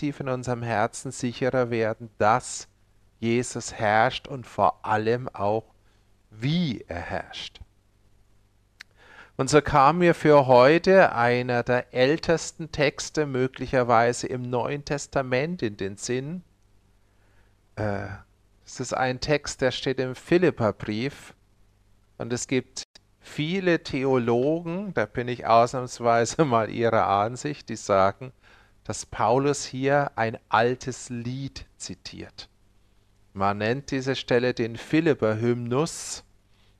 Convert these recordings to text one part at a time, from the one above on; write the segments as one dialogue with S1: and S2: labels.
S1: tief in unserem Herzen sicherer werden, dass Jesus herrscht und vor allem auch, wie er herrscht. Und so kam mir für heute einer der ältesten Texte möglicherweise im Neuen Testament in den Sinn. Äh, es ist ein Text, der steht im Philipperbrief. Und es gibt viele Theologen, da bin ich ausnahmsweise mal ihrer Ansicht, die sagen, dass Paulus hier ein altes Lied zitiert. Man nennt diese Stelle den Philipper-Hymnus.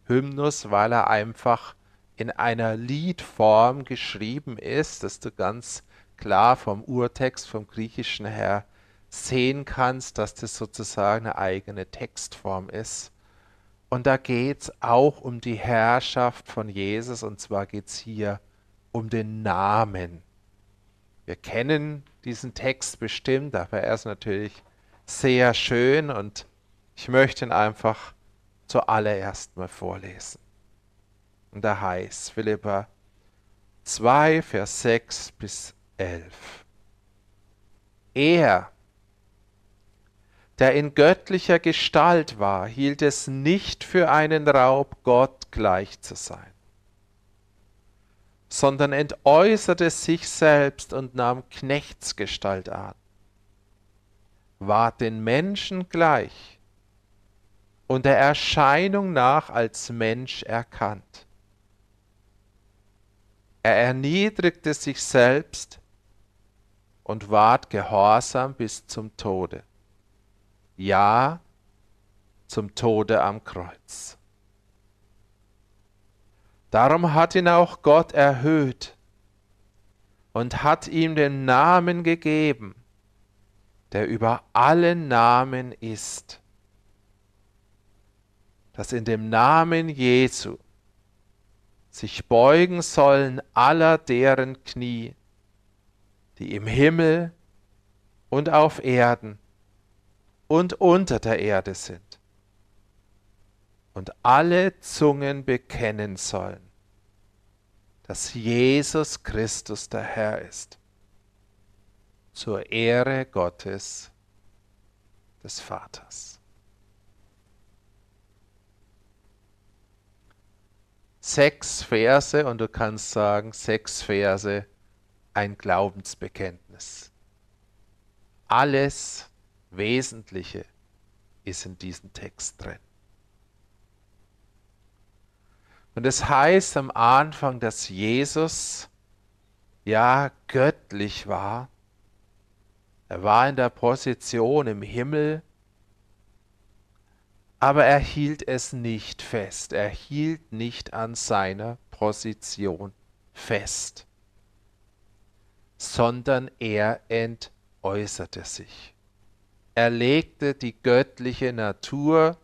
S1: Hymnus, weil er einfach in einer Liedform geschrieben ist, dass du ganz klar vom Urtext, vom Griechischen her sehen kannst, dass das sozusagen eine eigene Textform ist. Und da geht es auch um die Herrschaft von Jesus, und zwar geht es hier um den Namen. Wir kennen diesen Text bestimmt, aber er ist natürlich sehr schön und ich möchte ihn einfach zuallererst mal vorlesen. Und da heißt Philippa 2, Vers 6 bis 11. Er, der in göttlicher Gestalt war, hielt es nicht für einen Raub, Gott gleich zu sein, sondern entäußerte sich selbst und nahm Knechtsgestalt an, ward den Menschen gleich und der Erscheinung nach als Mensch erkannt. Er erniedrigte sich selbst und ward gehorsam bis zum Tode. Ja, zum Tode am Kreuz. Darum hat ihn auch Gott erhöht und hat ihm den Namen gegeben, der über allen Namen ist, dass in dem Namen Jesu sich beugen sollen aller deren Knie, die im Himmel und auf Erden und unter der Erde sind, und alle Zungen bekennen sollen, dass Jesus Christus der Herr ist, zur Ehre Gottes des Vaters. sechs Verse und du kannst sagen, sechs Verse ein Glaubensbekenntnis. Alles Wesentliche ist in diesem Text drin. Und es heißt am Anfang, dass Jesus ja göttlich war. Er war in der Position im Himmel aber er hielt es nicht fest, er hielt nicht an seiner Position fest, sondern er entäußerte sich. Er legte die göttliche Natur,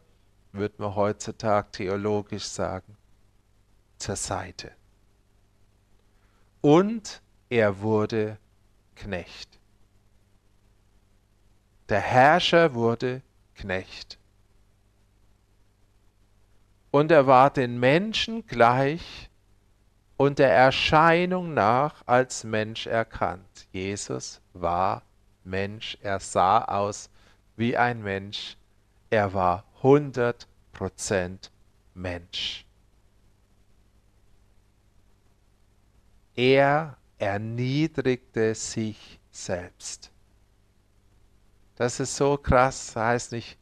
S1: würde man heutzutage theologisch sagen, zur Seite. Und er wurde Knecht. Der Herrscher wurde Knecht und er war den Menschen gleich und der Erscheinung nach als Mensch erkannt. Jesus war Mensch, er sah aus wie ein Mensch, er war 100% Mensch. Er erniedrigte sich selbst. Das ist so krass, das heißt nicht,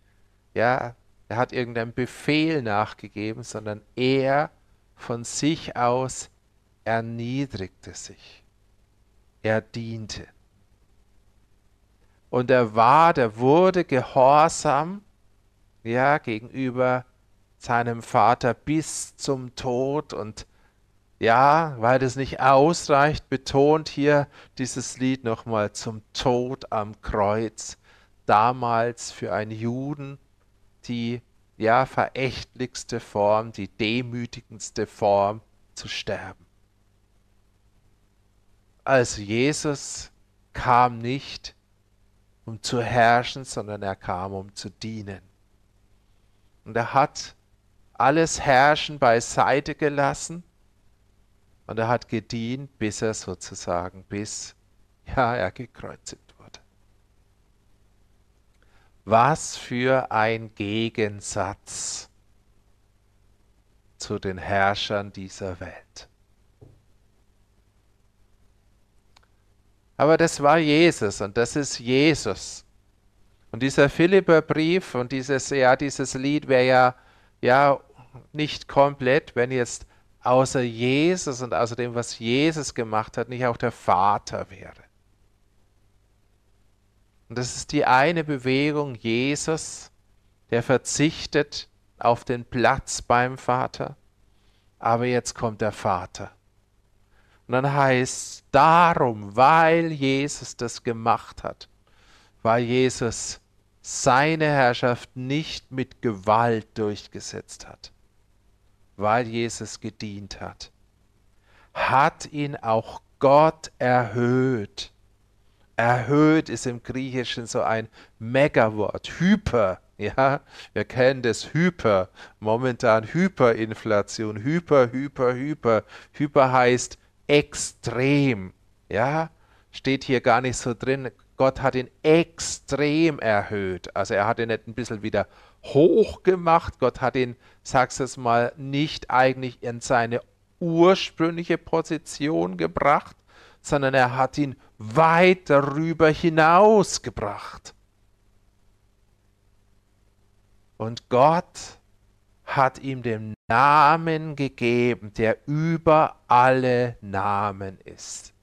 S1: ja, er hat irgendeinem Befehl nachgegeben, sondern er von sich aus erniedrigte sich. Er diente. Und er war, der wurde gehorsam, ja, gegenüber seinem Vater bis zum Tod und ja, weil das nicht ausreicht, betont hier dieses Lied nochmal zum Tod am Kreuz. Damals für einen Juden die ja verächtlichste Form, die demütigendste Form zu sterben. Also Jesus kam nicht, um zu herrschen, sondern er kam, um zu dienen. Und er hat alles Herrschen beiseite gelassen und er hat gedient, bis er sozusagen, bis ja, er gekreuzigt wurde. Was für ein Gegensatz zu den Herrschern dieser Welt. Aber das war Jesus und das ist Jesus. Und dieser Philipperbrief und dieses, ja, dieses Lied wäre ja, ja nicht komplett, wenn jetzt außer Jesus und außer dem, was Jesus gemacht hat, nicht auch der Vater wäre. Und das ist die eine Bewegung Jesus, der verzichtet auf den Platz beim Vater, aber jetzt kommt der Vater. Und dann heißt darum, weil Jesus das gemacht hat, weil Jesus seine Herrschaft nicht mit Gewalt durchgesetzt hat, weil Jesus gedient hat, hat ihn auch Gott erhöht. Erhöht ist im Griechischen so ein Megawort, Hyper. Ja, wir kennen das Hyper, momentan Hyperinflation, Hyper, Hyper, Hyper. Hyper heißt extrem. Ja, steht hier gar nicht so drin. Gott hat ihn extrem erhöht. Also er hat ihn nicht ein bisschen wieder hoch gemacht. Gott hat ihn, sag's es mal, nicht eigentlich in seine ursprüngliche Position gebracht, sondern er hat ihn weit darüber hinaus gebracht. Und Gott hat ihm den Namen gegeben, der über alle Namen ist.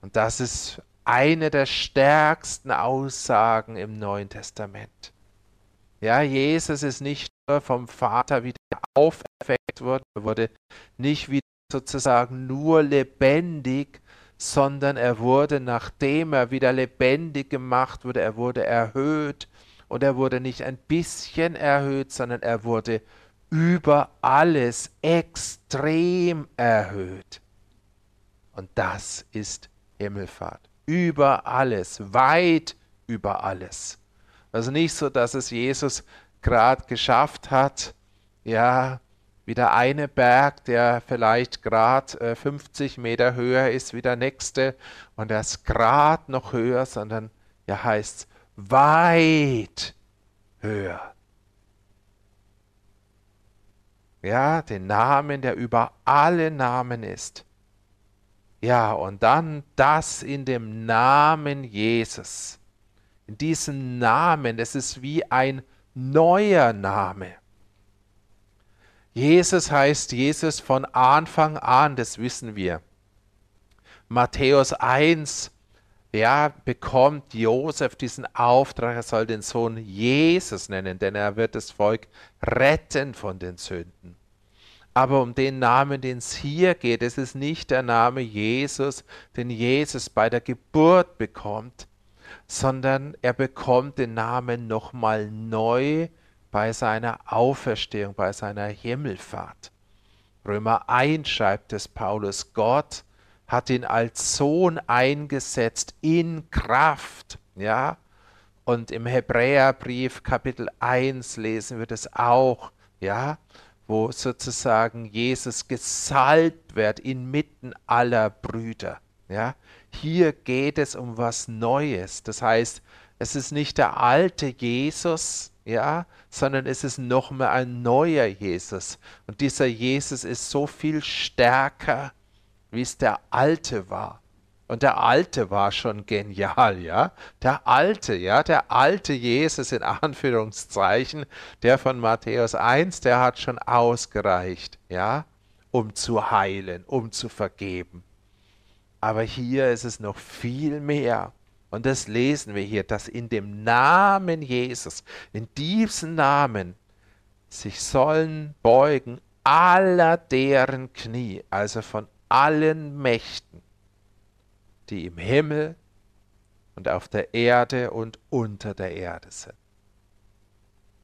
S1: Und das ist eine der stärksten Aussagen im Neuen Testament. Ja, Jesus ist nicht nur vom Vater wieder auferweckt worden, er wurde nicht wieder sozusagen nur lebendig, sondern er wurde, nachdem er wieder lebendig gemacht wurde, er wurde erhöht und er wurde nicht ein bisschen erhöht, sondern er wurde über alles extrem erhöht. Und das ist Himmelfahrt. Über alles, weit über alles. Also nicht so, dass es Jesus gerade geschafft hat, ja, wie der eine Berg, der vielleicht gerade äh, 50 Meter höher ist wie der nächste und er ist gerade noch höher, sondern ja heißt weit höher. Ja, den Namen, der über alle Namen ist. Ja, und dann das in dem Namen Jesus. In diesem Namen, es ist wie ein neuer Name. Jesus heißt Jesus von Anfang an, das wissen wir. Matthäus 1, ja, bekommt Josef diesen Auftrag, er soll den Sohn Jesus nennen, denn er wird das Volk retten von den Sünden. Aber um den Namen, den es hier geht, es ist nicht der Name Jesus, den Jesus bei der Geburt bekommt, sondern er bekommt den Namen nochmal neu bei seiner Auferstehung, bei seiner Himmelfahrt. Römer 1 schreibt es Paulus, Gott hat ihn als Sohn eingesetzt in Kraft, ja. Und im Hebräerbrief Kapitel 1 lesen wir das auch, ja, wo sozusagen Jesus gesalbt wird inmitten aller Brüder, ja. Hier geht es um was Neues. Das heißt, es ist nicht der alte Jesus, ja, sondern es ist nochmal ein neuer Jesus. Und dieser Jesus ist so viel stärker, wie es der alte war. Und der alte war schon genial, ja. Der alte, ja, der alte Jesus in Anführungszeichen, der von Matthäus 1, der hat schon ausgereicht, ja, um zu heilen, um zu vergeben. Aber hier ist es noch viel mehr. Und das lesen wir hier, dass in dem Namen Jesus, in diesem Namen, sich sollen beugen aller deren Knie, also von allen Mächten, die im Himmel und auf der Erde und unter der Erde sind.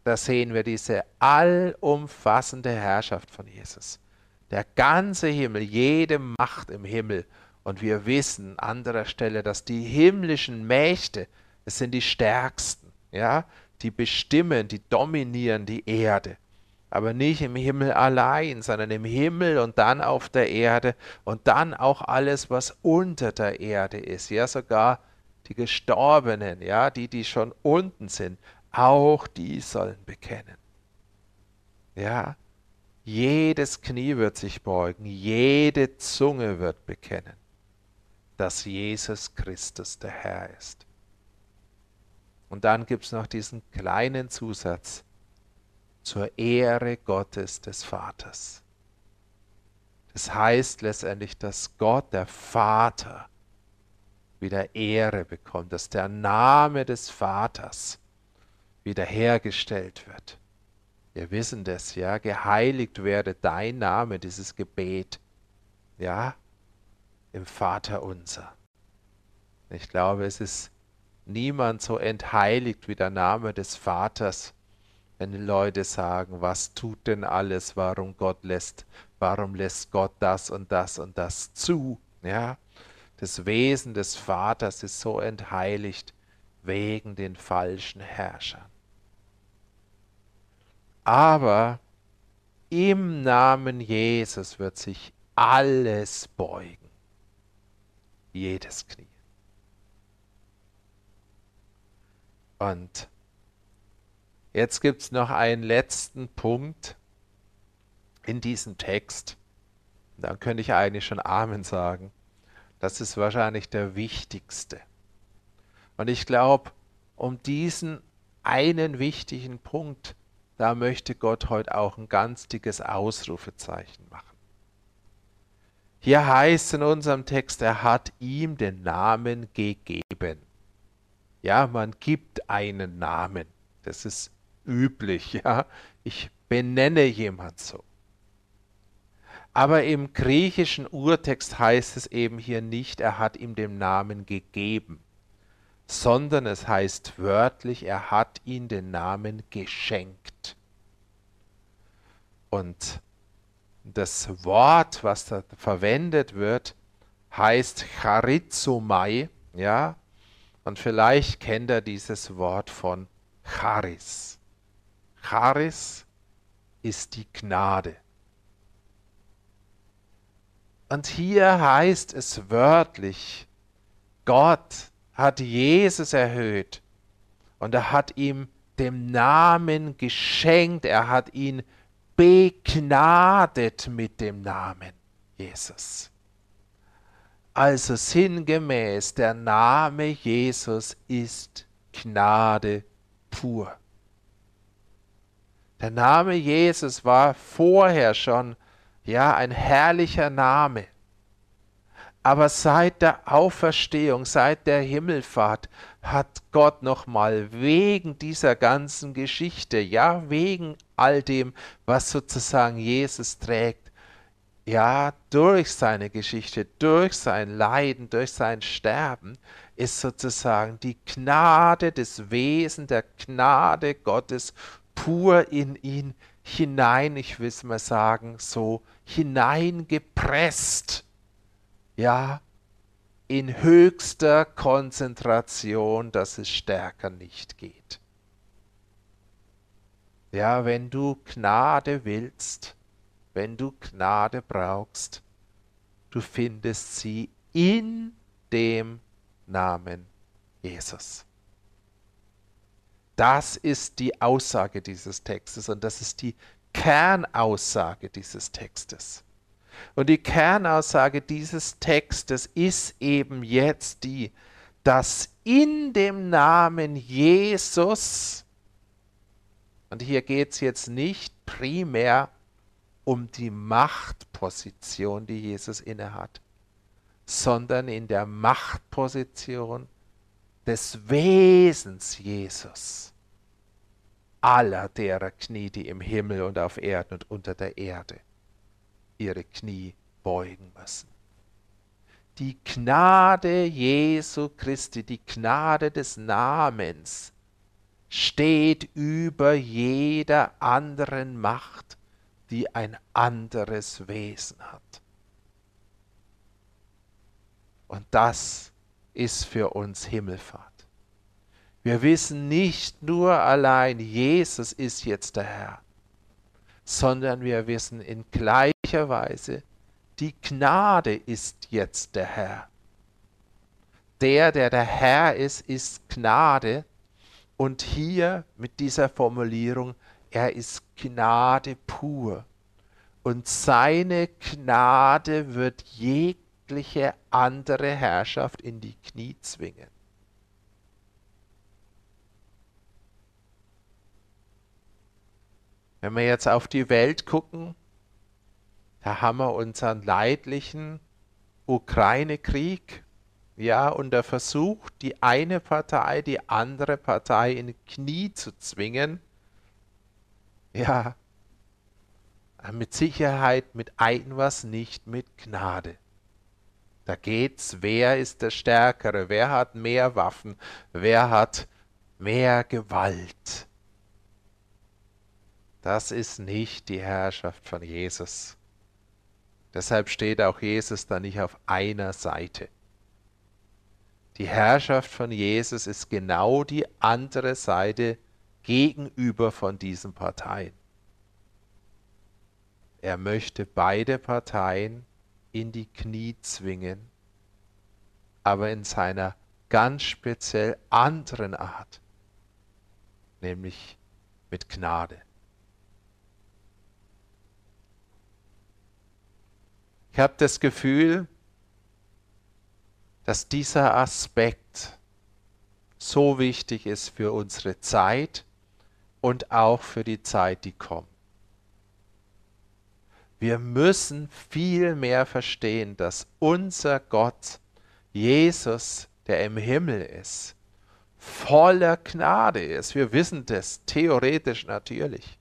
S1: Da sehen wir diese allumfassende Herrschaft von Jesus. Der ganze Himmel, jede Macht im Himmel und wir wissen an anderer Stelle, dass die himmlischen Mächte, es sind die stärksten, ja, die bestimmen, die dominieren die Erde. Aber nicht im Himmel allein, sondern im Himmel und dann auf der Erde und dann auch alles, was unter der Erde ist. Ja, sogar die Gestorbenen, ja, die, die schon unten sind, auch die sollen bekennen. Ja, jedes Knie wird sich beugen, jede Zunge wird bekennen, dass Jesus Christus der Herr ist. Und dann gibt es noch diesen kleinen Zusatz zur Ehre Gottes des Vaters. Das heißt letztendlich, dass Gott, der Vater, wieder Ehre bekommt, dass der Name des Vaters wiederhergestellt wird. Wir wissen das, ja, geheiligt werde dein Name, dieses Gebet, ja, im Vater unser. Ich glaube, es ist niemand so entheiligt wie der Name des Vaters, wenn die Leute sagen, was tut denn alles, warum Gott lässt, warum lässt Gott das und das und das zu, ja. Das Wesen des Vaters ist so entheiligt wegen den falschen Herrschern. Aber im Namen Jesus wird sich alles beugen. Jedes Knie. Und jetzt gibt es noch einen letzten Punkt in diesem Text. Dann könnte ich eigentlich schon Amen sagen. Das ist wahrscheinlich der wichtigste. Und ich glaube, um diesen einen wichtigen Punkt, da möchte Gott heute auch ein ganz dickes Ausrufezeichen machen. Hier heißt in unserem Text, er hat ihm den Namen gegeben. Ja, man gibt einen Namen. Das ist üblich, ja. Ich benenne jemand so. Aber im griechischen Urtext heißt es eben hier nicht, er hat ihm den Namen gegeben, sondern es heißt wörtlich, er hat ihm den Namen geschenkt. Und das Wort, was da verwendet wird, heißt charizomai, ja, und vielleicht kennt er dieses Wort von Charis. Charis ist die Gnade. Und hier heißt es wörtlich, Gott hat Jesus erhöht und er hat ihm dem Namen geschenkt, er hat ihn begnadet mit dem Namen Jesus. Also sinngemäß, der Name Jesus ist Gnade pur. Der Name Jesus war vorher schon ja ein herrlicher Name. Aber seit der Auferstehung, seit der Himmelfahrt hat Gott nochmal wegen dieser ganzen Geschichte, ja wegen all dem, was sozusagen Jesus trägt, ja, durch seine Geschichte, durch sein Leiden, durch sein Sterben, ist sozusagen die Gnade des Wesens, der Gnade Gottes pur in ihn hinein, ich will es mal sagen, so hineingepresst. Ja, in höchster Konzentration, dass es stärker nicht geht. Ja, wenn du Gnade willst, wenn du Gnade brauchst, du findest sie in dem Namen Jesus. Das ist die Aussage dieses Textes und das ist die Kernaussage dieses Textes. Und die Kernaussage dieses Textes ist eben jetzt die, dass in dem Namen Jesus, und hier geht es jetzt nicht primär um die Machtposition, die Jesus innehat, sondern in der Machtposition des Wesens Jesus aller derer Knie, die im Himmel und auf Erden und unter der Erde ihre Knie beugen müssen. Die Gnade Jesu Christi, die Gnade des Namens steht über jeder anderen Macht die ein anderes Wesen hat. Und das ist für uns Himmelfahrt. Wir wissen nicht nur allein, Jesus ist jetzt der Herr, sondern wir wissen in gleicher Weise, die Gnade ist jetzt der Herr. Der, der der Herr ist, ist Gnade. Und hier mit dieser Formulierung, er ist Gnade pur. Und seine Gnade wird jegliche andere Herrschaft in die Knie zwingen. Wenn wir jetzt auf die Welt gucken, da haben wir unseren leidlichen Ukraine-Krieg, ja, und der Versuch, die eine Partei, die andere Partei in Knie zu zwingen, ja, mit Sicherheit mit etwas nicht mit Gnade. Da geht's, wer ist der Stärkere, wer hat mehr Waffen, wer hat mehr Gewalt. Das ist nicht die Herrschaft von Jesus. Deshalb steht auch Jesus da nicht auf einer Seite. Die Herrschaft von Jesus ist genau die andere Seite gegenüber von diesen Parteien. Er möchte beide Parteien in die Knie zwingen, aber in seiner ganz speziell anderen Art, nämlich mit Gnade. Ich habe das Gefühl, dass dieser Aspekt so wichtig ist für unsere Zeit und auch für die Zeit, die kommt. Wir müssen viel mehr verstehen, dass unser Gott, Jesus, der im Himmel ist, voller Gnade ist. Wir wissen das theoretisch natürlich.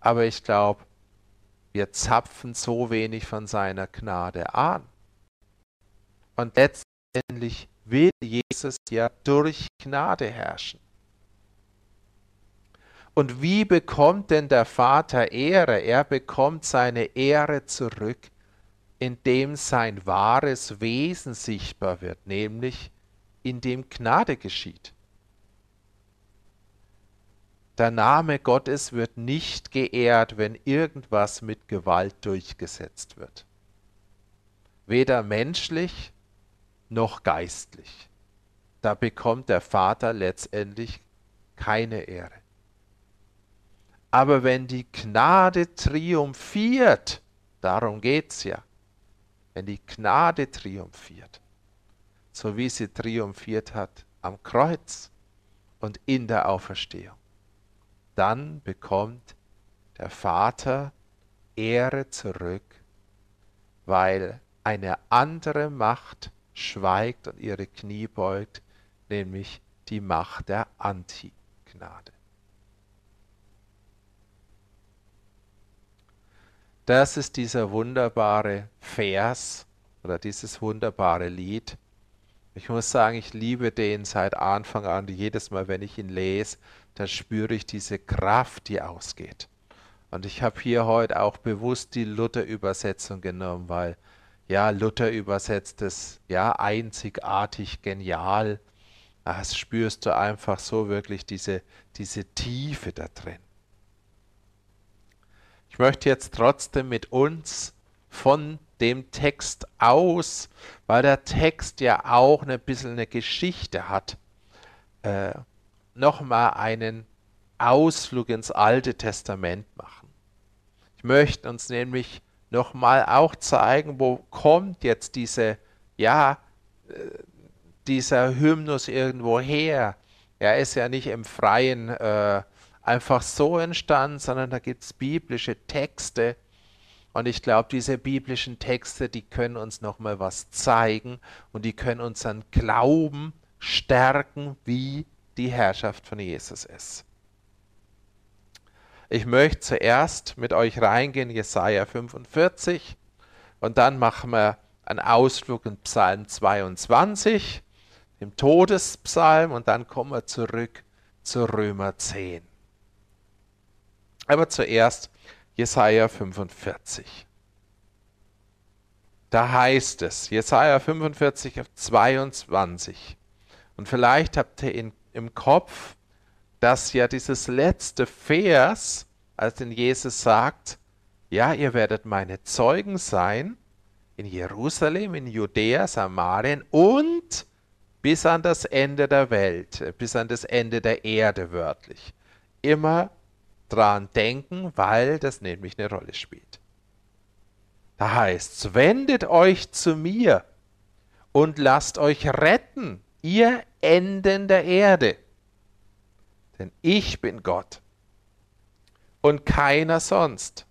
S1: Aber ich glaube, wir zapfen so wenig von seiner Gnade an. Und letztendlich will Jesus ja durch Gnade herrschen. Und wie bekommt denn der Vater Ehre? Er bekommt seine Ehre zurück, indem sein wahres Wesen sichtbar wird, nämlich indem Gnade geschieht. Der Name Gottes wird nicht geehrt, wenn irgendwas mit Gewalt durchgesetzt wird. Weder menschlich noch geistlich. Da bekommt der Vater letztendlich keine Ehre. Aber wenn die Gnade triumphiert, darum geht es ja, wenn die Gnade triumphiert, so wie sie triumphiert hat am Kreuz und in der Auferstehung, dann bekommt der Vater Ehre zurück, weil eine andere Macht schweigt und ihre Knie beugt, nämlich die Macht der Antignade. Das ist dieser wunderbare Vers oder dieses wunderbare Lied. Ich muss sagen, ich liebe den seit Anfang an. Jedes Mal, wenn ich ihn lese, da spüre ich diese Kraft, die ausgeht. Und ich habe hier heute auch bewusst die Luther-Übersetzung genommen, weil ja, Luther übersetzt es ja einzigartig genial. Das spürst du einfach so wirklich diese, diese Tiefe da drin. Ich möchte jetzt trotzdem mit uns von dem Text aus, weil der Text ja auch ein bisschen eine Geschichte hat, äh, nochmal einen Ausflug ins Alte Testament machen. Ich möchte uns nämlich nochmal auch zeigen, wo kommt jetzt diese, ja, äh, dieser Hymnus irgendwo her. Er ist ja nicht im Freien äh, einfach so entstanden, sondern da gibt es biblische Texte. Und ich glaube, diese biblischen Texte, die können uns nochmal was zeigen und die können unseren Glauben stärken, wie die Herrschaft von Jesus ist. Ich möchte zuerst mit euch reingehen, Jesaja 45, und dann machen wir einen Ausflug in Psalm 22, dem Todespsalm, und dann kommen wir zurück zu Römer 10. Aber zuerst Jesaja 45. Da heißt es, Jesaja 45 auf 22. Und vielleicht habt ihr in im Kopf, dass ja dieses letzte Vers, als den Jesus sagt, ja, ihr werdet meine Zeugen sein in Jerusalem, in Judäa, Samarien und bis an das Ende der Welt, bis an das Ende der Erde wörtlich. Immer dran denken, weil das nämlich eine Rolle spielt. Da heißt es, wendet euch zu mir und lasst euch retten, ihr Enden der Erde. Denn ich bin Gott und keiner sonst.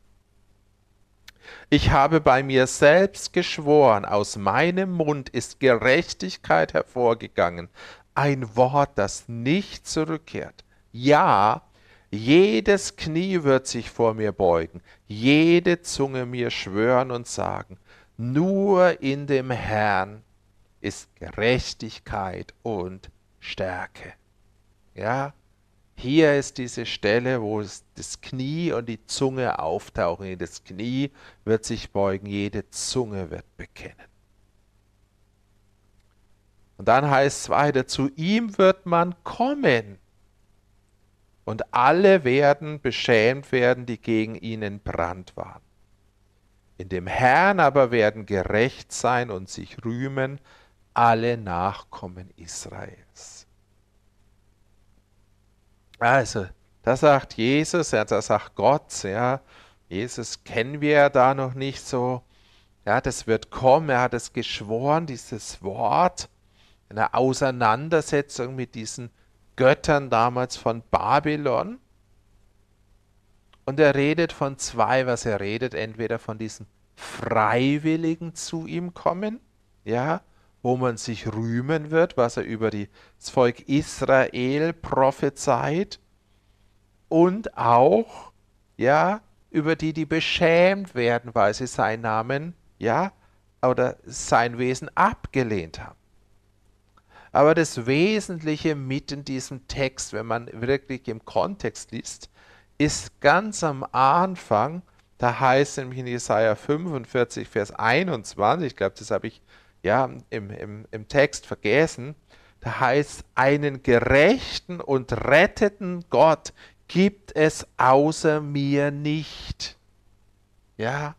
S1: Ich habe bei mir selbst geschworen, aus meinem Mund ist Gerechtigkeit hervorgegangen, ein Wort, das nicht zurückkehrt. Ja, jedes Knie wird sich vor mir beugen, jede Zunge mir schwören und sagen, nur in dem Herrn ist Gerechtigkeit und Stärke. Ja, hier ist diese Stelle, wo das Knie und die Zunge auftauchen. Das Knie wird sich beugen, jede Zunge wird bekennen. Und dann heißt es weiter, zu ihm wird man kommen. Und alle werden beschämt werden, die gegen ihn entbrannt waren. In dem Herrn aber werden gerecht sein und sich rühmen alle Nachkommen Israels. Also, da sagt Jesus, ja, da sagt Gott, ja, Jesus kennen wir ja da noch nicht so. Ja, das wird kommen, er hat es geschworen, dieses Wort, eine Auseinandersetzung mit diesen Göttern damals von Babylon. Und er redet von zwei, was er redet, entweder von diesen Freiwilligen zu ihm kommen, ja, wo man sich rühmen wird, was er über das Volk Israel prophezeit und auch ja über die die beschämt werden, weil sie seinen Namen ja oder sein Wesen abgelehnt haben. Aber das Wesentliche mit in diesem Text, wenn man wirklich im Kontext liest, ist ganz am Anfang, da heißt nämlich in Jesaja 45, Vers 21, ich glaube, das habe ich ja, im, im, im Text vergessen. Da heißt, einen gerechten und retteten Gott gibt es außer mir nicht. Ja,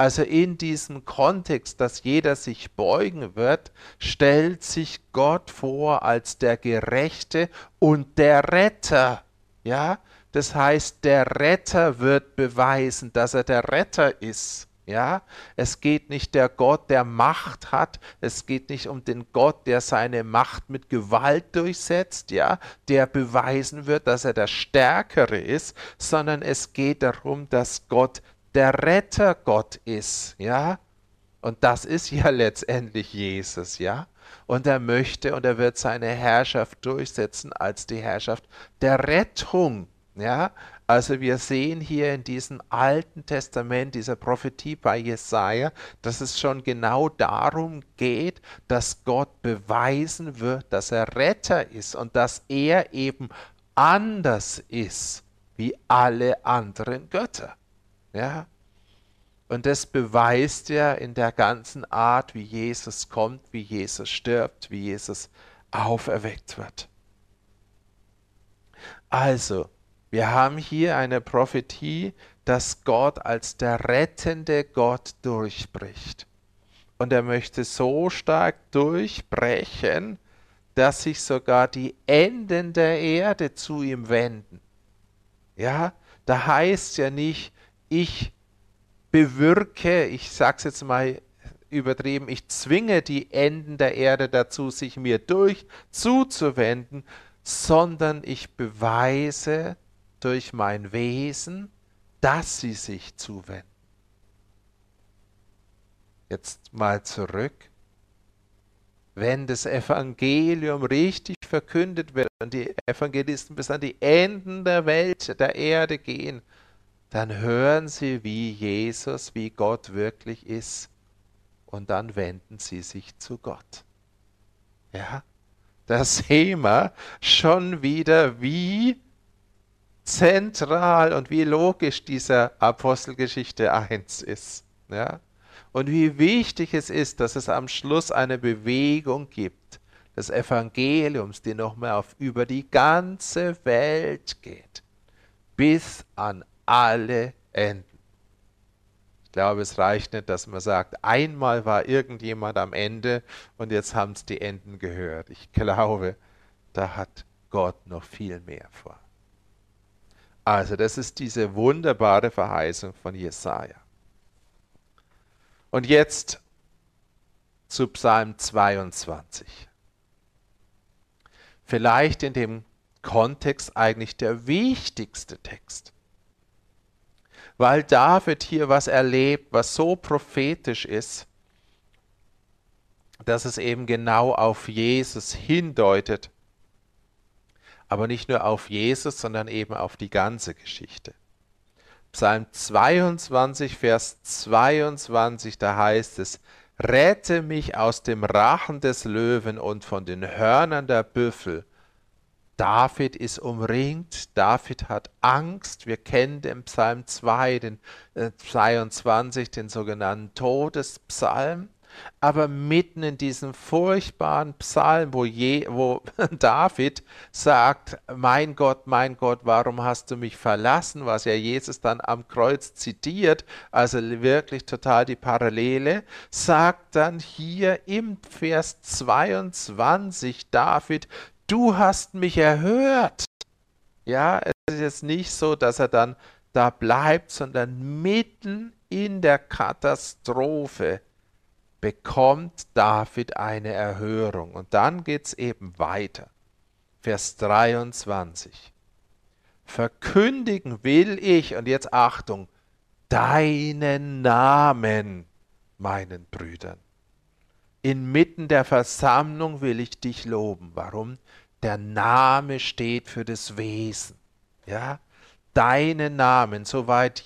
S1: also in diesem Kontext, dass jeder sich beugen wird, stellt sich Gott vor als der Gerechte und der Retter. Ja, das heißt, der Retter wird beweisen, dass er der Retter ist. Ja, es geht nicht der Gott, der Macht hat. Es geht nicht um den Gott, der seine Macht mit Gewalt durchsetzt, ja, der beweisen wird, dass er der Stärkere ist, sondern es geht darum, dass Gott der Rettergott ist, ja. Und das ist ja letztendlich Jesus, ja. Und er möchte und er wird seine Herrschaft durchsetzen als die Herrschaft der Rettung, ja. Also wir sehen hier in diesem Alten Testament, dieser Prophetie bei Jesaja, dass es schon genau darum geht, dass Gott beweisen wird, dass er Retter ist und dass er eben anders ist wie alle anderen Götter. Ja? Und das beweist er in der ganzen Art, wie Jesus kommt, wie Jesus stirbt, wie Jesus auferweckt wird. Also, wir haben hier eine Prophetie, dass Gott als der rettende Gott durchbricht. Und er möchte so stark durchbrechen, dass sich sogar die Enden der Erde zu ihm wenden. Ja, da heißt ja nicht, ich bewirke, ich sag's jetzt mal übertrieben, ich zwinge die Enden der Erde dazu, sich mir durch zuzuwenden, sondern ich beweise, durch mein Wesen, dass sie sich zuwenden. Jetzt mal zurück. Wenn das Evangelium richtig verkündet wird und die Evangelisten bis an die Enden der Welt, der Erde gehen, dann hören sie, wie Jesus, wie Gott wirklich ist, und dann wenden sie sich zu Gott. Ja, da sehen wir schon wieder, wie zentral und wie logisch dieser Apostelgeschichte 1 ist. Ja? Und wie wichtig es ist, dass es am Schluss eine Bewegung gibt des Evangeliums, die nochmal auf über die ganze Welt geht, bis an alle Enden. Ich glaube, es reicht nicht, dass man sagt, einmal war irgendjemand am Ende und jetzt haben es die Enden gehört. Ich glaube, da hat Gott noch viel mehr vor. Also, das ist diese wunderbare Verheißung von Jesaja. Und jetzt zu Psalm 22. Vielleicht in dem Kontext eigentlich der wichtigste Text. Weil David hier was erlebt, was so prophetisch ist, dass es eben genau auf Jesus hindeutet. Aber nicht nur auf Jesus, sondern eben auf die ganze Geschichte. Psalm 22, Vers 22, da heißt es, Rette mich aus dem Rachen des Löwen und von den Hörnern der Büffel. David ist umringt, David hat Angst. Wir kennen den Psalm 2, den äh, 22, den sogenannten Todespsalm. Aber mitten in diesem furchtbaren Psalm, wo, je, wo David sagt, mein Gott, mein Gott, warum hast du mich verlassen, was ja Jesus dann am Kreuz zitiert, also wirklich total die Parallele, sagt dann hier im Vers 22 David, du hast mich erhört. Ja, es ist jetzt nicht so, dass er dann da bleibt, sondern mitten in der Katastrophe bekommt David eine Erhörung. Und dann geht es eben weiter. Vers 23. Verkündigen will ich, und jetzt Achtung, deinen Namen meinen Brüdern. Inmitten der Versammlung will ich dich loben. Warum? Der Name steht für das Wesen. Ja? Deinen Namen, soweit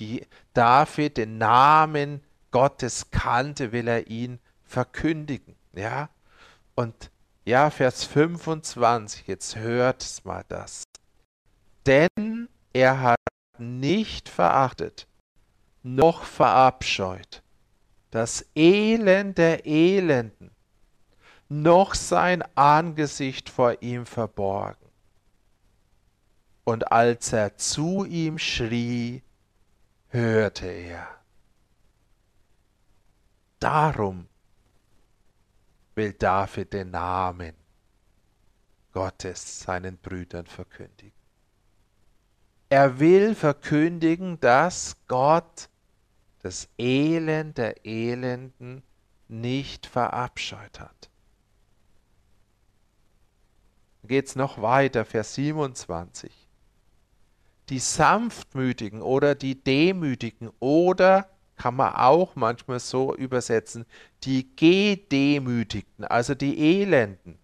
S1: David den Namen Gottes kannte, will er ihn verkündigen. Ja? Und ja, Vers 25, jetzt hört mal das. Denn er hat nicht verachtet, noch verabscheut das Elend der Elenden, noch sein Angesicht vor ihm verborgen. Und als er zu ihm schrie, hörte er. Darum will David den Namen Gottes seinen Brüdern verkündigen. Er will verkündigen, dass Gott das Elend der Elenden nicht verabscheut hat. Geht es noch weiter, Vers 27. Die Sanftmütigen oder die Demütigen oder kann man auch manchmal so übersetzen, die Gedemütigten, also die Elenden,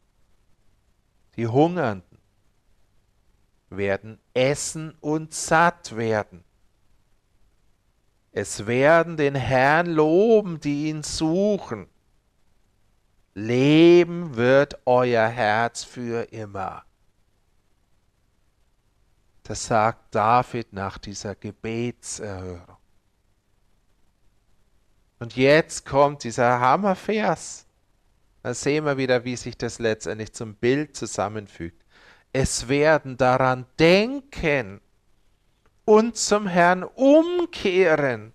S1: die Hungernden, werden essen und satt werden. Es werden den Herrn loben, die ihn suchen. Leben wird euer Herz für immer. Das sagt David nach dieser Gebetserhörung. Und jetzt kommt dieser Hammervers. Da sehen wir wieder, wie sich das letztendlich zum Bild zusammenfügt. Es werden daran denken und zum Herrn umkehren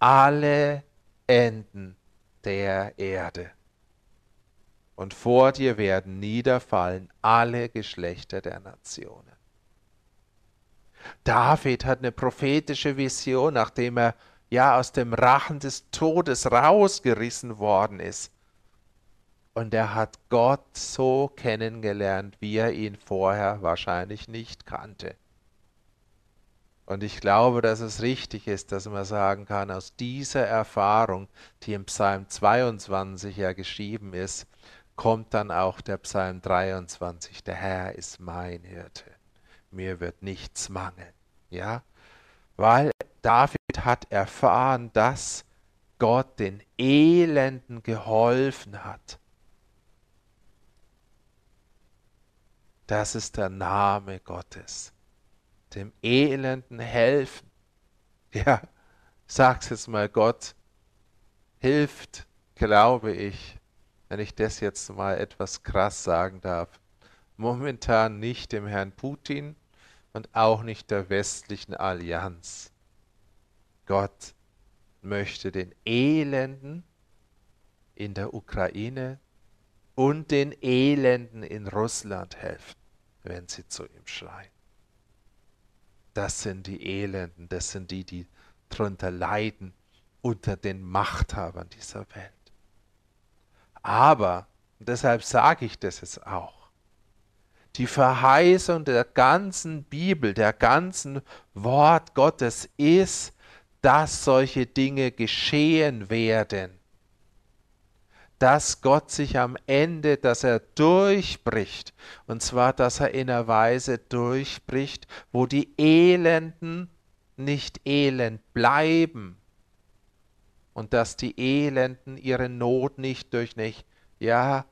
S1: alle Enden der Erde. Und vor dir werden niederfallen alle Geschlechter der Nationen. David hat eine prophetische Vision, nachdem er ja aus dem Rachen des Todes rausgerissen worden ist. Und er hat Gott so kennengelernt, wie er ihn vorher wahrscheinlich nicht kannte. Und ich glaube, dass es richtig ist, dass man sagen kann, aus dieser Erfahrung, die im Psalm 22 ja geschrieben ist, kommt dann auch der Psalm 23, der Herr ist mein Hirte, mir wird nichts mangeln. Ja? Weil David hat erfahren, dass Gott den Elenden geholfen hat. Das ist der Name Gottes. Dem Elenden helfen. Ja, sag's jetzt mal, Gott hilft, glaube ich, wenn ich das jetzt mal etwas krass sagen darf, momentan nicht dem Herrn Putin und auch nicht der westlichen Allianz. Gott möchte den Elenden in der Ukraine und den Elenden in Russland helfen, wenn sie zu ihm schreien. Das sind die Elenden, das sind die, die drunter leiden unter den Machthabern dieser Welt. Aber, deshalb sage ich das jetzt auch, die Verheißung der ganzen Bibel, der ganzen Wort Gottes ist, dass solche Dinge geschehen werden. Dass Gott sich am Ende, dass er durchbricht. Und zwar, dass er in einer Weise durchbricht, wo die Elenden nicht elend bleiben. Und dass die Elenden ihre Not nicht durch nicht, ja,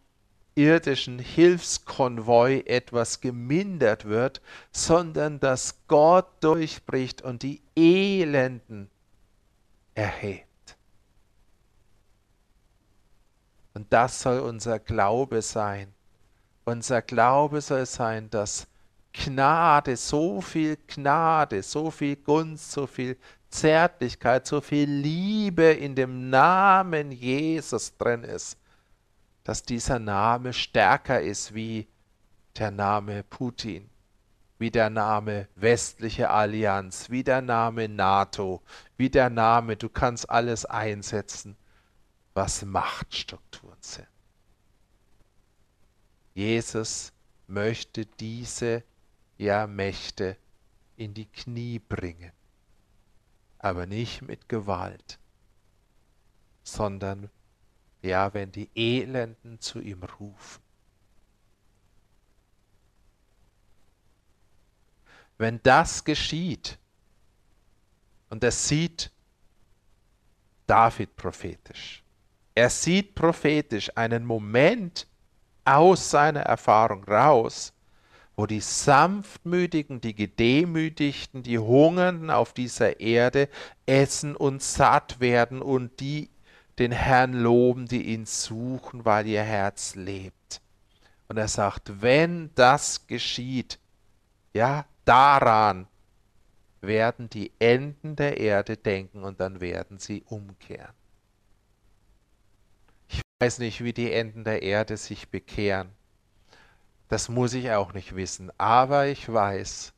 S1: irdischen Hilfskonvoi etwas gemindert wird, sondern dass Gott durchbricht und die Elenden erhebt. Und das soll unser Glaube sein. Unser Glaube soll sein, dass Gnade, so viel Gnade, so viel Gunst, so viel Zärtlichkeit, so viel Liebe in dem Namen Jesus drin ist, dass dieser Name stärker ist wie der Name Putin, wie der Name westliche Allianz, wie der Name NATO, wie der Name, du kannst alles einsetzen, was Machtstrukturen sind. Jesus möchte diese ja Mächte in die Knie bringen, aber nicht mit Gewalt, sondern ja, wenn die Elenden zu ihm rufen. Wenn das geschieht, und das sieht David prophetisch, er sieht prophetisch einen Moment aus seiner Erfahrung raus, wo die Sanftmütigen, die Gedemütigten, die Hungernden auf dieser Erde essen und satt werden und die den Herrn loben, die ihn suchen, weil ihr Herz lebt. Und er sagt, wenn das geschieht, ja, daran werden die Enden der Erde denken und dann werden sie umkehren. Ich weiß nicht, wie die Enden der Erde sich bekehren. Das muss ich auch nicht wissen, aber ich weiß,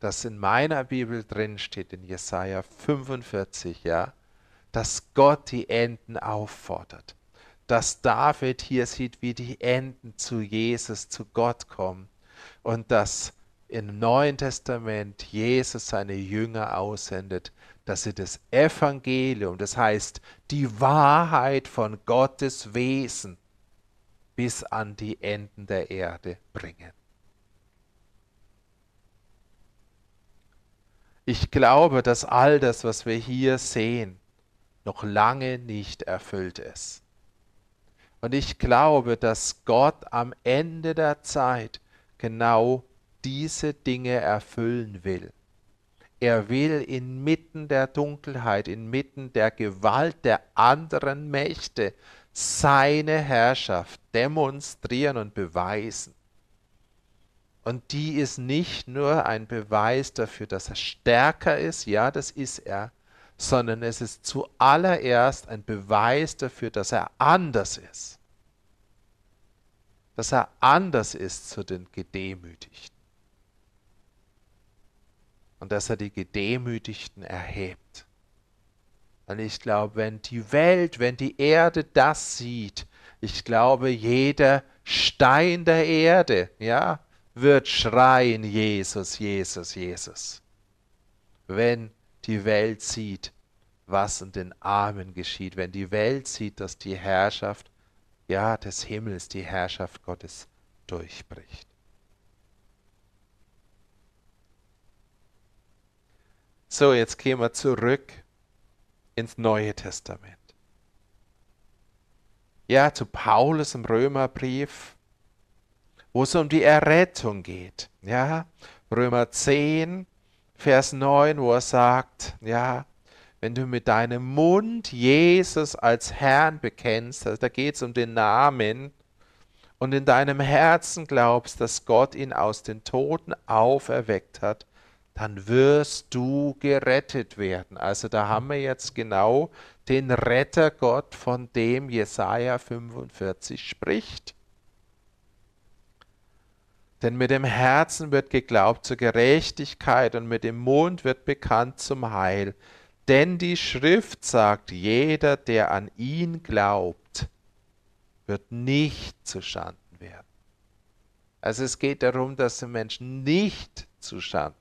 S1: dass in meiner Bibel drin steht in Jesaja 45, ja, dass Gott die Enden auffordert, dass David hier sieht, wie die Enden zu Jesus, zu Gott kommen und dass im Neuen Testament Jesus seine Jünger aussendet, dass sie das Evangelium, das heißt die Wahrheit von Gottes Wesen, bis an die Enden der Erde bringen. Ich glaube, dass all das, was wir hier sehen, noch lange nicht erfüllt ist. Und ich glaube, dass Gott am Ende der Zeit genau diese Dinge erfüllen will. Er will inmitten der Dunkelheit, inmitten der Gewalt der anderen Mächte seine Herrschaft demonstrieren und beweisen. Und die ist nicht nur ein Beweis dafür, dass er stärker ist, ja, das ist er, sondern es ist zuallererst ein Beweis dafür, dass er anders ist. Dass er anders ist zu den Gedemütigten. Und dass er die Gedemütigten erhebt. Und ich glaube, wenn die Welt, wenn die Erde das sieht, ich glaube, jeder Stein der Erde, ja, wird schreien, Jesus, Jesus, Jesus. Wenn die Welt sieht, was in den Armen geschieht, wenn die Welt sieht, dass die Herrschaft, ja, des Himmels, die Herrschaft Gottes durchbricht. So, jetzt gehen wir zurück ins Neue Testament. Ja, zu Paulus im Römerbrief, wo es um die Errettung geht. Ja, Römer 10, Vers 9, wo er sagt, ja, wenn du mit deinem Mund Jesus als Herrn bekennst, also da geht es um den Namen, und in deinem Herzen glaubst, dass Gott ihn aus den Toten auferweckt hat, dann wirst du gerettet werden. Also da haben wir jetzt genau den Rettergott, von dem Jesaja 45 spricht. Denn mit dem Herzen wird geglaubt zur Gerechtigkeit und mit dem Mund wird bekannt zum Heil. Denn die Schrift sagt, jeder, der an ihn glaubt, wird nicht zuschanden werden. Also es geht darum, dass die Menschen nicht zuschanden.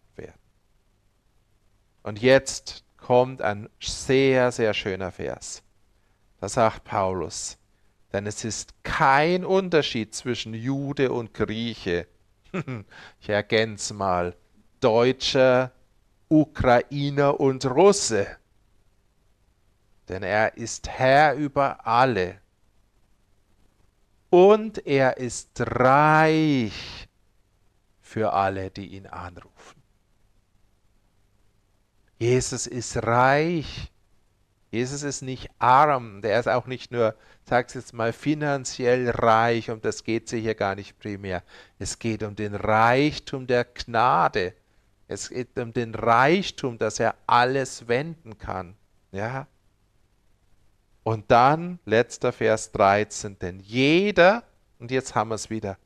S1: Und jetzt kommt ein sehr, sehr schöner Vers. Da sagt Paulus, denn es ist kein Unterschied zwischen Jude und Grieche. ich ergänze mal, Deutscher, Ukrainer und Russe. Denn er ist Herr über alle. Und er ist reich für alle, die ihn anrufen. Jesus ist reich. Jesus ist nicht arm, der ist auch nicht nur, sag's jetzt mal, finanziell reich, um das geht es hier gar nicht primär. Es geht um den Reichtum der Gnade. Es geht um den Reichtum, dass er alles wenden kann. Ja? Und dann, letzter Vers 13, denn jeder, und jetzt haben wir es wieder,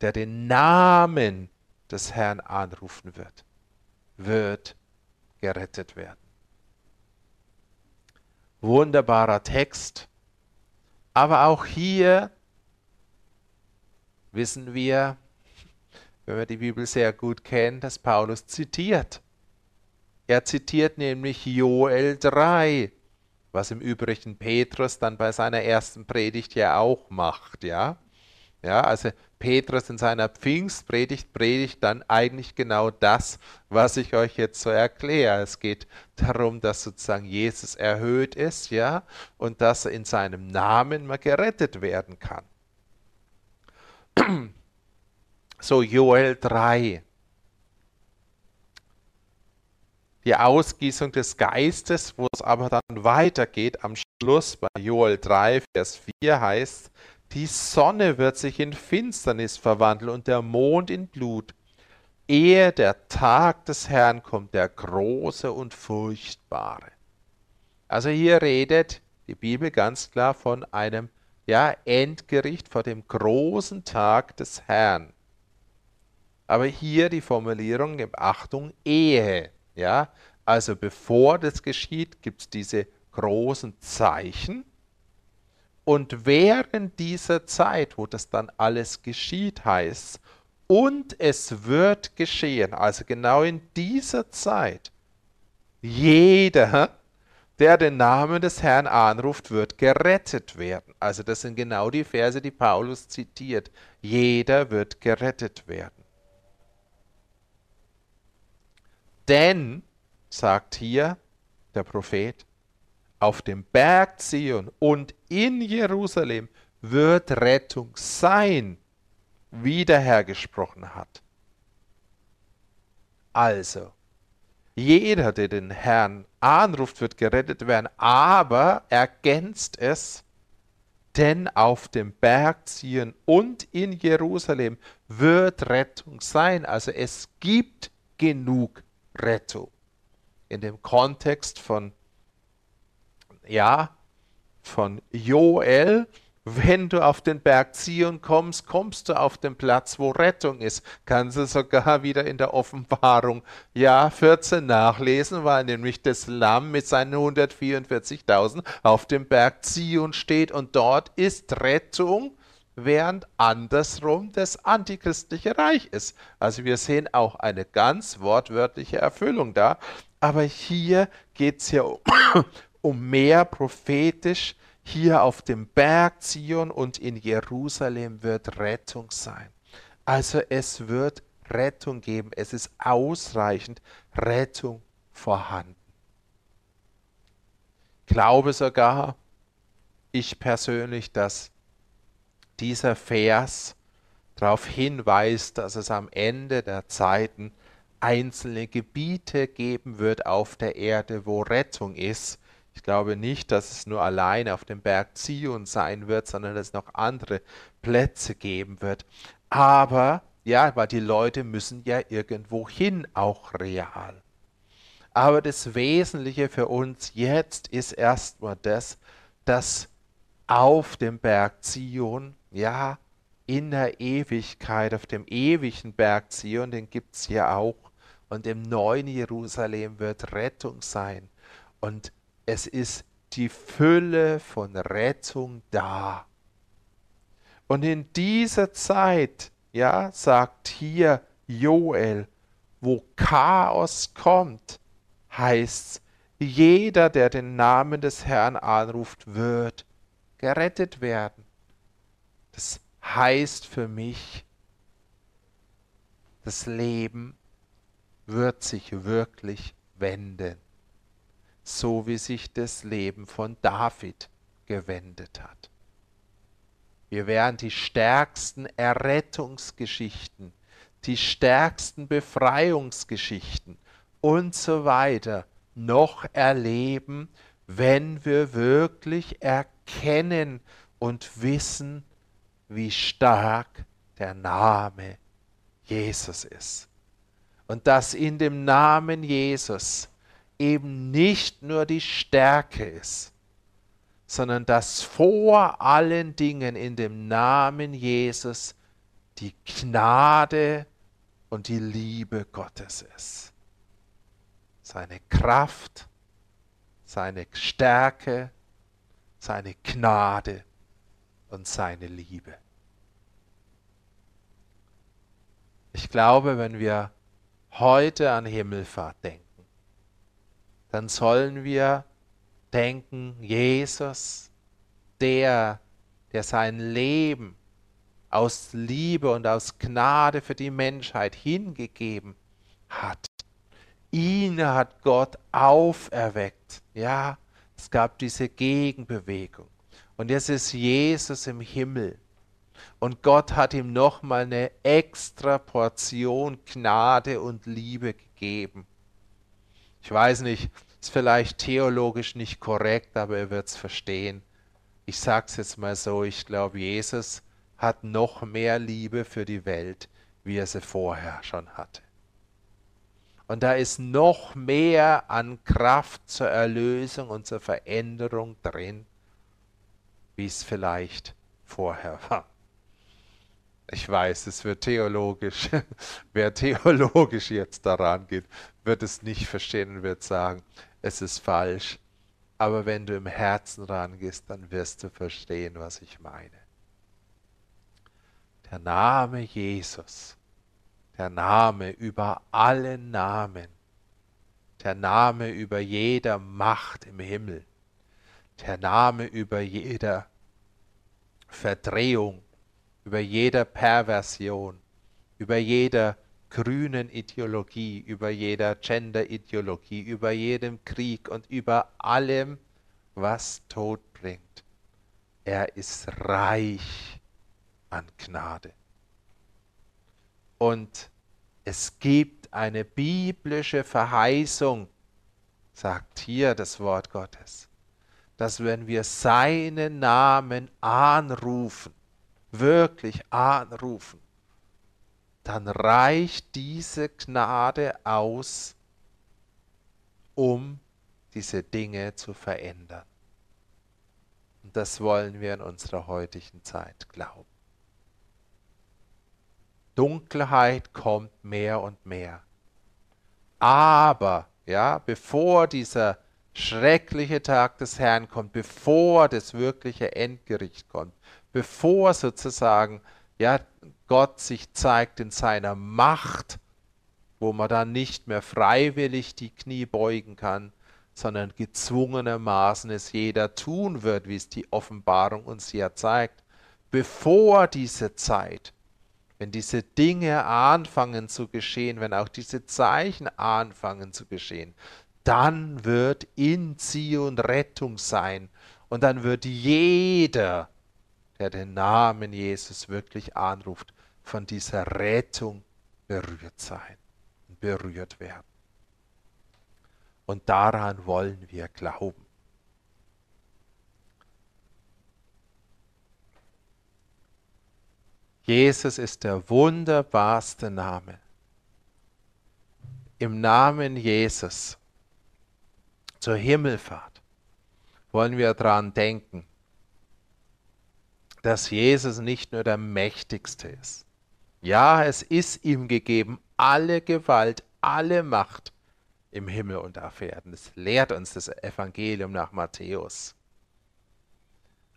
S1: der den Namen des Herrn anrufen wird, wird gerettet werden. Wunderbarer Text. Aber auch hier wissen wir, wenn wir die Bibel sehr gut kennen, dass Paulus zitiert. Er zitiert nämlich Joel 3, was im Übrigen Petrus dann bei seiner ersten Predigt ja auch macht, ja. Ja, also Petrus in seiner Pfingstpredigt predigt dann eigentlich genau das, was ich euch jetzt so erkläre. Es geht darum, dass sozusagen Jesus erhöht ist, ja, und dass er in seinem Namen mal gerettet werden kann. So Joel 3. Die Ausgießung des Geistes, wo es aber dann weitergeht am Schluss bei Joel 3, Vers 4 heißt, die Sonne wird sich in Finsternis verwandeln und der Mond in Blut, ehe der Tag des Herrn kommt, der große und furchtbare. Also hier redet die Bibel ganz klar von einem ja, Endgericht, vor dem großen Tag des Herrn. Aber hier die Formulierung, Achtung, Ehe. Ja, also bevor das geschieht, gibt es diese großen Zeichen und während dieser Zeit, wo das dann alles geschieht, heißt, und es wird geschehen, also genau in dieser Zeit, jeder, der den Namen des Herrn anruft, wird gerettet werden. Also das sind genau die Verse, die Paulus zitiert. Jeder wird gerettet werden. Denn, sagt hier der Prophet, auf dem Berg Zion und in Jerusalem wird Rettung sein, wie der Herr gesprochen hat. Also, jeder, der den Herrn anruft, wird gerettet werden, aber ergänzt es, denn auf dem Berg Zion und in Jerusalem wird Rettung sein. Also es gibt genug Rettung. In dem Kontext von ja, von Joel, wenn du auf den Berg Zion kommst, kommst du auf den Platz, wo Rettung ist. Kannst du sogar wieder in der Offenbarung, ja, 14 nachlesen, weil nämlich das Lamm mit seinen 144.000 auf dem Berg Zion steht und dort ist Rettung, während andersrum das antichristliche Reich ist. Also wir sehen auch eine ganz wortwörtliche Erfüllung da. Aber hier geht es ja um, um mehr prophetisch hier auf dem Berg Zion und in Jerusalem wird Rettung sein. Also es wird Rettung geben. Es ist ausreichend Rettung vorhanden. Ich glaube sogar, ich persönlich, dass dieser Vers darauf hinweist, dass es am Ende der Zeiten einzelne Gebiete geben wird auf der Erde, wo Rettung ist ich glaube nicht, dass es nur allein auf dem Berg Zion sein wird, sondern dass es noch andere Plätze geben wird. Aber Ja, weil die Leute müssen ja irgendwo hin, auch real. Aber das Wesentliche für uns jetzt ist erstmal das, dass auf dem Berg Zion, ja, in der Ewigkeit, auf dem ewigen Berg Zion, den gibt es hier auch, und im neuen Jerusalem wird Rettung sein. Und es ist die Fülle von Rettung da. Und in dieser Zeit, ja, sagt hier Joel, wo Chaos kommt, heißt jeder, der den Namen des Herrn anruft, wird gerettet werden. Das heißt für mich, das Leben wird sich wirklich wenden, so wie sich das Leben von David gewendet hat. Wir werden die stärksten Errettungsgeschichten, die stärksten Befreiungsgeschichten und so weiter noch erleben, wenn wir wirklich erkennen und wissen, wie stark der Name Jesus ist. Und dass in dem Namen Jesus eben nicht nur die Stärke ist, sondern dass vor allen Dingen in dem Namen Jesus die Gnade und die Liebe Gottes ist. Seine Kraft, seine Stärke, seine Gnade und seine Liebe. Ich glaube, wenn wir heute an Himmelfahrt denken, dann sollen wir denken, Jesus, der, der sein Leben aus Liebe und aus Gnade für die Menschheit hingegeben hat. Ihn hat Gott auferweckt. Ja, es gab diese Gegenbewegung. Und jetzt ist Jesus im Himmel. Und Gott hat ihm nochmal eine extra Portion Gnade und Liebe gegeben. Ich weiß nicht, ist vielleicht theologisch nicht korrekt, aber er wird es verstehen. Ich sage es jetzt mal so, ich glaube, Jesus hat noch mehr Liebe für die Welt, wie er sie vorher schon hatte. Und da ist noch mehr an Kraft zur Erlösung und zur Veränderung drin, wie es vielleicht vorher war. Ich weiß, es wird theologisch. Wer theologisch jetzt daran geht, wird es nicht verstehen und wird sagen, es ist falsch. Aber wenn du im Herzen rangehst, dann wirst du verstehen, was ich meine. Der Name Jesus, der Name über alle Namen, der Name über jeder Macht im Himmel, der Name über jeder Verdrehung, über jeder Perversion, über jeder grünen Ideologie, über jeder Gender-Ideologie, über jedem Krieg und über allem, was Tod bringt. Er ist reich an Gnade. Und es gibt eine biblische Verheißung, sagt hier das Wort Gottes, dass wenn wir seinen Namen anrufen, wirklich anrufen, dann reicht diese Gnade aus, um diese Dinge zu verändern. Und das wollen wir in unserer heutigen Zeit glauben. Dunkelheit kommt mehr und mehr. Aber, ja, bevor dieser schreckliche Tag des Herrn kommt, bevor das wirkliche Endgericht kommt, bevor sozusagen ja, Gott sich zeigt in seiner Macht, wo man dann nicht mehr freiwillig die Knie beugen kann, sondern gezwungenermaßen es jeder tun wird, wie es die Offenbarung uns ja zeigt, bevor diese Zeit, wenn diese Dinge anfangen zu geschehen, wenn auch diese Zeichen anfangen zu geschehen, dann wird in Zion Rettung sein. Und dann wird jeder, der den Namen Jesus wirklich anruft, von dieser Rettung berührt sein und berührt werden. Und daran wollen wir glauben. Jesus ist der wunderbarste Name. Im Namen Jesus zur Himmelfahrt wollen wir daran denken, dass Jesus nicht nur der Mächtigste ist. Ja, es ist ihm gegeben alle Gewalt, alle Macht im Himmel und auf Erden. Das lehrt uns das Evangelium nach Matthäus.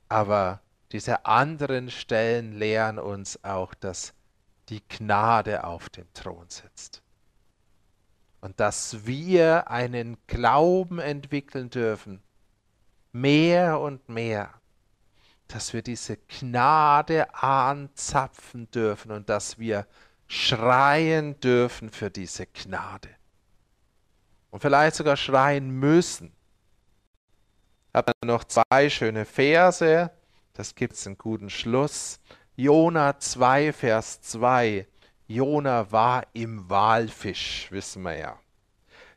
S1: Aber diese anderen Stellen lehren uns auch, dass die Gnade auf dem Thron sitzt. Und dass wir einen Glauben entwickeln dürfen, mehr und mehr, dass wir diese Gnade anzapfen dürfen und dass wir schreien dürfen für diese Gnade. Und vielleicht sogar schreien müssen. Ich habe noch zwei schöne Verse, das gibt es einen guten Schluss. Jona 2, Vers 2. Jona war im Walfisch, wissen wir ja.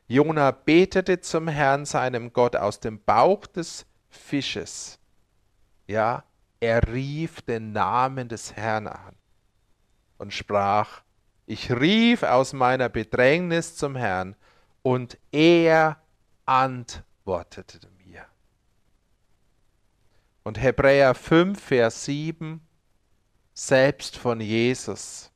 S1: Jona betete zum Herrn, seinem Gott, aus dem Bauch des Fisches. Ja, er rief den Namen des Herrn an und sprach, ich rief aus meiner Bedrängnis zum Herrn, und er antwortete mir. Und Hebräer 5, Vers 7, selbst von Jesus.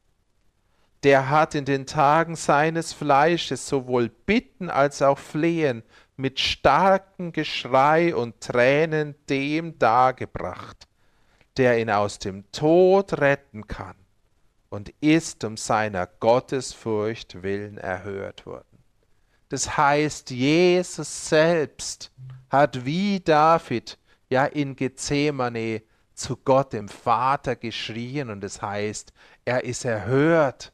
S1: Der hat in den Tagen seines Fleisches sowohl Bitten als auch Flehen mit starkem Geschrei und Tränen dem dargebracht, der ihn aus dem Tod retten kann und ist um seiner Gottesfurcht willen erhört worden. Das heißt, Jesus selbst hat wie David ja in Gethsemane zu Gott dem Vater geschrien und das heißt, er ist erhört.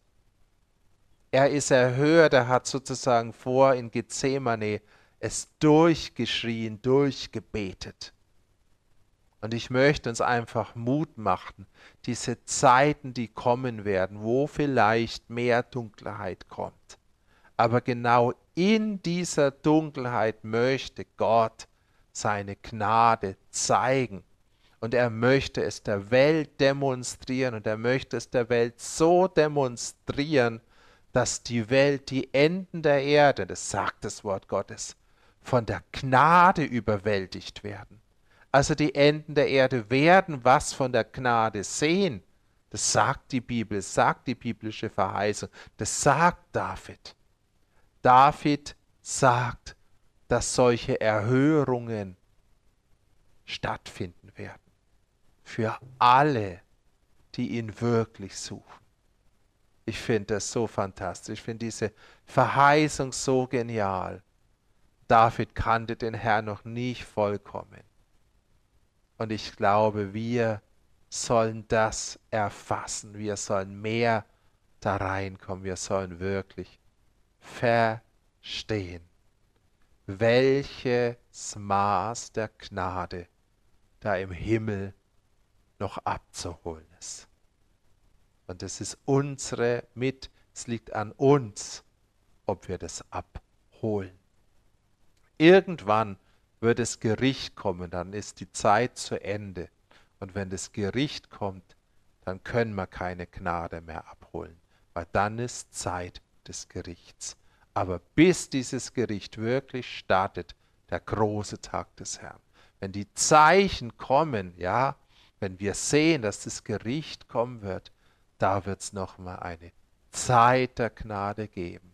S1: Er ist erhört, er hat sozusagen vor in Gethsemane es durchgeschrien, durchgebetet. Und ich möchte uns einfach Mut machen, diese Zeiten, die kommen werden, wo vielleicht mehr Dunkelheit kommt. Aber genau in dieser Dunkelheit möchte Gott seine Gnade zeigen. Und er möchte es der Welt demonstrieren und er möchte es der Welt so demonstrieren, dass die Welt, die Enden der Erde, das sagt das Wort Gottes, von der Gnade überwältigt werden. Also die Enden der Erde werden was von der Gnade sehen. Das sagt die Bibel, sagt die biblische Verheißung, das sagt David. David sagt, dass solche Erhörungen stattfinden werden. Für alle, die ihn wirklich suchen. Ich finde das so fantastisch. Ich finde diese Verheißung so genial. David kannte den Herrn noch nicht vollkommen. Und ich glaube, wir sollen das erfassen. Wir sollen mehr da reinkommen. Wir sollen wirklich verstehen, welches Maß der Gnade da im Himmel noch abzuholen ist. Und es ist unsere mit, es liegt an uns, ob wir das abholen. Irgendwann wird das Gericht kommen, dann ist die Zeit zu Ende. Und wenn das Gericht kommt, dann können wir keine Gnade mehr abholen, weil dann ist Zeit des Gerichts. Aber bis dieses Gericht wirklich startet, der große Tag des Herrn, wenn die Zeichen kommen, ja, wenn wir sehen, dass das Gericht kommen wird, da wird es nochmal eine Zeit der Gnade geben.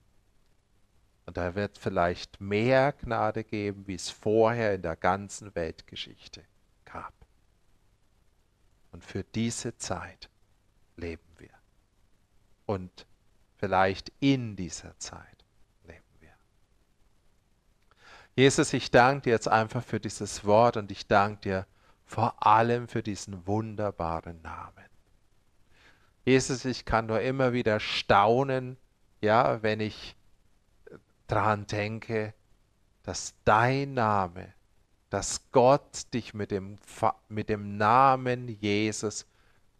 S1: Und da wird vielleicht mehr Gnade geben, wie es vorher in der ganzen Weltgeschichte gab. Und für diese Zeit leben wir. Und vielleicht in dieser Zeit leben wir. Jesus, ich danke dir jetzt einfach für dieses Wort und ich danke dir vor allem für diesen wunderbaren Namen. Jesus, ich kann nur immer wieder staunen, ja, wenn ich dran denke, dass dein Name, dass Gott dich mit dem, mit dem Namen Jesus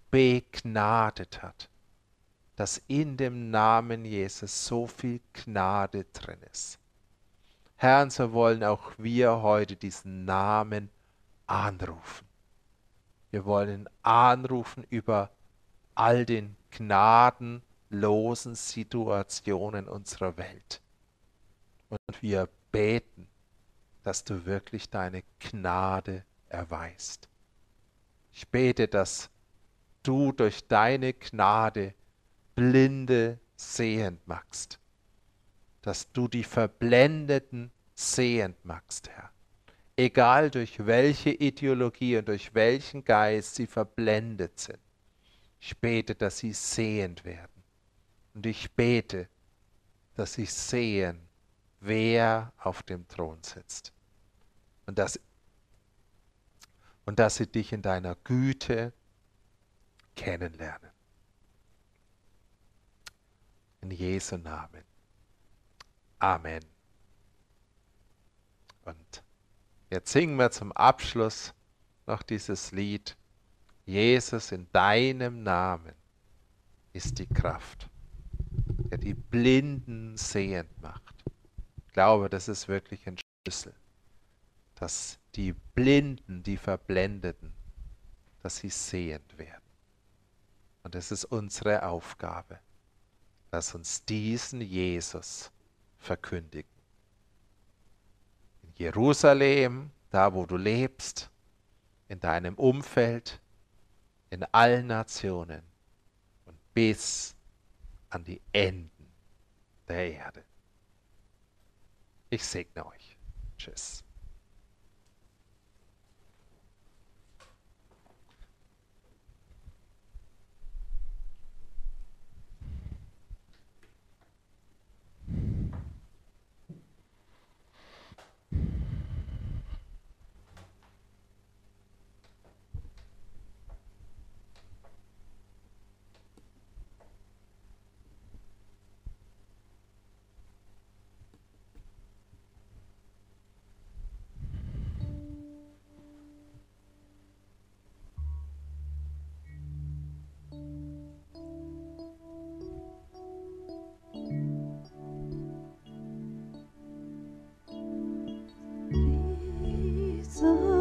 S1: begnadet hat, dass in dem Namen Jesus so viel Gnade drin ist. Herr, so wollen auch wir heute diesen Namen anrufen. Wir wollen ihn anrufen über
S2: all den gnadenlosen Situationen unserer Welt. Und wir beten, dass du wirklich deine Gnade erweist. Ich bete, dass du durch deine Gnade Blinde sehend machst, dass du die Verblendeten sehend machst, Herr. Egal durch welche Ideologie und durch welchen Geist sie verblendet sind. Ich bete, dass sie sehend werden. Und ich bete, dass sie sehen, wer auf dem Thron sitzt. Und dass, und dass sie dich in deiner Güte kennenlernen. In Jesu Namen. Amen. Und jetzt singen wir zum Abschluss noch dieses Lied. Jesus in deinem Namen ist die Kraft, der die Blinden sehend macht. Ich glaube, das ist wirklich ein Schlüssel, dass die Blinden, die Verblendeten, dass sie sehend werden. Und es ist unsere Aufgabe. Lass uns diesen Jesus verkündigen. In Jerusalem, da wo du lebst, in deinem Umfeld, in allen Nationen und bis an die Enden der Erde. Ich segne euch. Tschüss. sun.